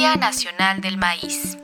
Día Nacional del Maíz.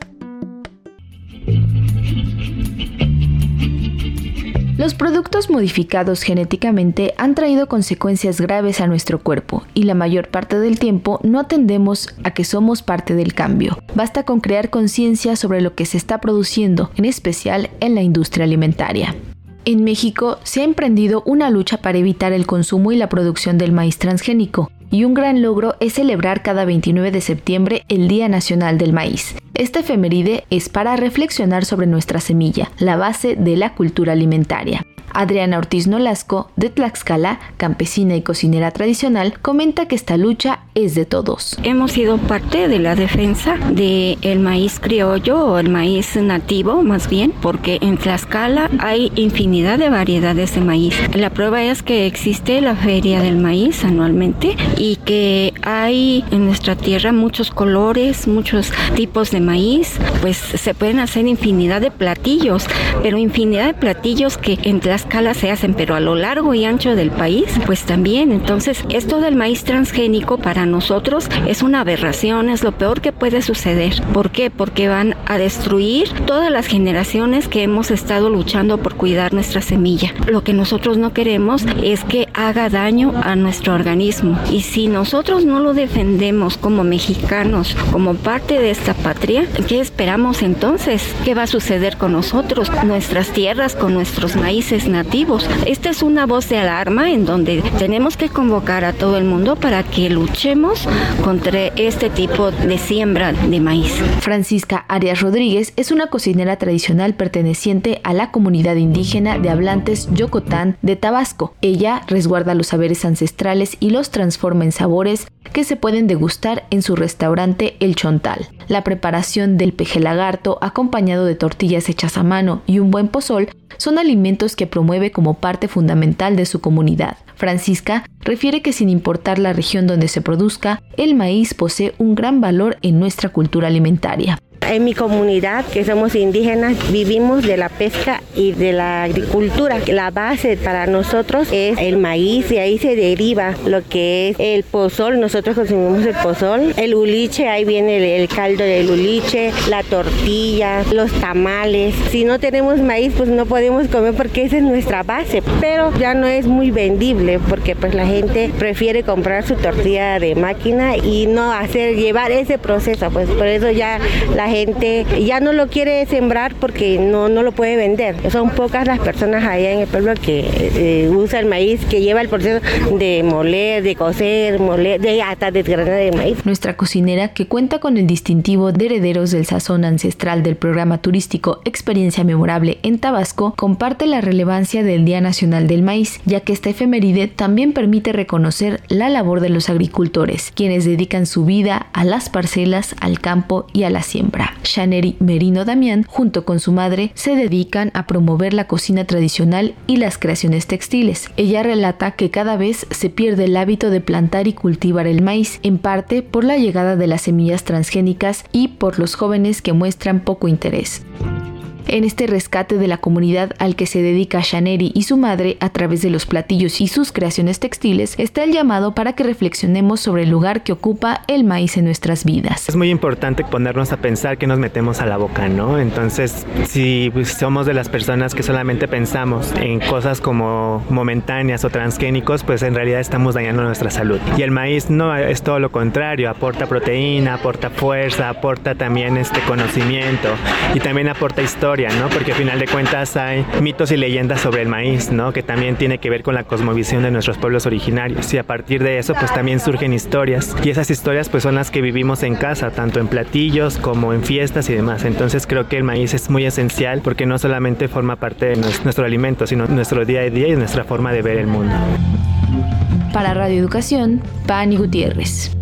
Los productos modificados genéticamente han traído consecuencias graves a nuestro cuerpo y la mayor parte del tiempo no atendemos a que somos parte del cambio. Basta con crear conciencia sobre lo que se está produciendo, en especial en la industria alimentaria. En México se ha emprendido una lucha para evitar el consumo y la producción del maíz transgénico, y un gran logro es celebrar cada 29 de septiembre el Día Nacional del Maíz. Este efeméride es para reflexionar sobre nuestra semilla, la base de la cultura alimentaria. Adriana Ortiz Nolasco, de Tlaxcala, campesina y cocinera tradicional, comenta que esta lucha es de todos. Hemos sido parte de la defensa del maíz criollo o el maíz nativo, más bien, porque en Tlaxcala hay infinidad de variedades de maíz. La prueba es que existe la feria del maíz anualmente y que hay en nuestra tierra muchos colores, muchos tipos de maíz, pues se pueden hacer infinidad de platillos, pero infinidad de platillos que en Tlaxcala se hacen, pero a lo largo y ancho del país, pues también. Entonces, esto del maíz transgénico para nosotros es una aberración, es lo peor que puede suceder. ¿Por qué? Porque van a destruir todas las generaciones que hemos estado luchando por cuidar nuestra semilla. Lo que nosotros no queremos es que haga daño a nuestro organismo. Y si nosotros no lo defendemos como mexicanos, como parte de esta patria, ¿qué esperamos entonces? ¿Qué va a suceder con nosotros, nuestras tierras, con nuestros maíces nativos? Esta es una voz de alarma en donde tenemos que convocar a todo el mundo para que luchemos contra este tipo de siembra de maíz. Francisca Arias Rodríguez es una cocinera tradicional perteneciente a la comunidad indígena de hablantes Yocotán de Tabasco. Ella resguarda los saberes ancestrales y los transforma en sabores que se pueden degustar en su restaurante El Chontal. La preparación del peje lagarto, acompañado de tortillas hechas a mano y un buen pozol, son alimentos que promueve como parte fundamental de su comunidad. Francisca refiere que sin importar la región donde se produzca, el maíz posee un gran valor en nuestra cultura alimentaria. En mi comunidad, que somos indígenas, vivimos de la pesca y de la agricultura. La base para nosotros es el maíz y ahí se deriva lo que es el pozol. Nosotros consumimos el pozol, el uliche, ahí viene el, caldo del uliche, la tortilla, los tamales. Si no tenemos maíz, pues no podemos comer porque esa es nuestra base. Pero ya no es muy vendible porque pues la gente prefiere comprar su tortilla de máquina y no hacer llevar ese proceso. Pues por eso ya la gente ya no lo quiere sembrar porque no, no lo puede vender. Son pocas las personas allá en el pueblo que eh, usan el maíz, que lleva el proceso de moler, de cocer, moler, de hasta desgranar de maíz. Nuestra cocinera, que cuenta con el distintivo de herederos del sazón ancestral del programa turístico Experiencia Memorable en Tabasco, comparte la relevancia del Día Nacional del Maíz, ya que esta efeméride también permite reconocer la labor de los agricultores, quienes dedican su vida a las parcelas, al campo y a la siembra. Shaneri Merino Damián, junto con su madre, se dedican a promover la cocina tradicional y las creaciones textiles. Ella relata que cada vez se pierde el hábito de plantar y cultivar el maíz, en parte por la llegada de las semillas transgénicas y por los jóvenes que muestran poco interés. En este rescate de la comunidad al que se dedica Shaneri y su madre a través de los platillos y sus creaciones textiles, está el llamado para que reflexionemos sobre el lugar que ocupa el maíz en nuestras vidas. Es muy importante ponernos a pensar que nos metemos a la boca, ¿no? Entonces, si somos de las personas que solamente pensamos en cosas como momentáneas o transgénicos, pues en realidad estamos dañando nuestra salud. Y el maíz no es todo lo contrario, aporta proteína, aporta fuerza, aporta también este conocimiento y también aporta historia ¿no? Porque al final de cuentas hay mitos y leyendas sobre el maíz, ¿no? Que también tiene que ver con la cosmovisión de nuestros pueblos originarios. Y a partir de eso, pues también surgen historias. Y esas historias, pues son las que vivimos en casa, tanto en platillos como en fiestas y demás. Entonces creo que el maíz es muy esencial porque no solamente forma parte de nuestro alimento, sino nuestro día a día y nuestra forma de ver el mundo. Para Radio Educación, Pani Gutiérrez.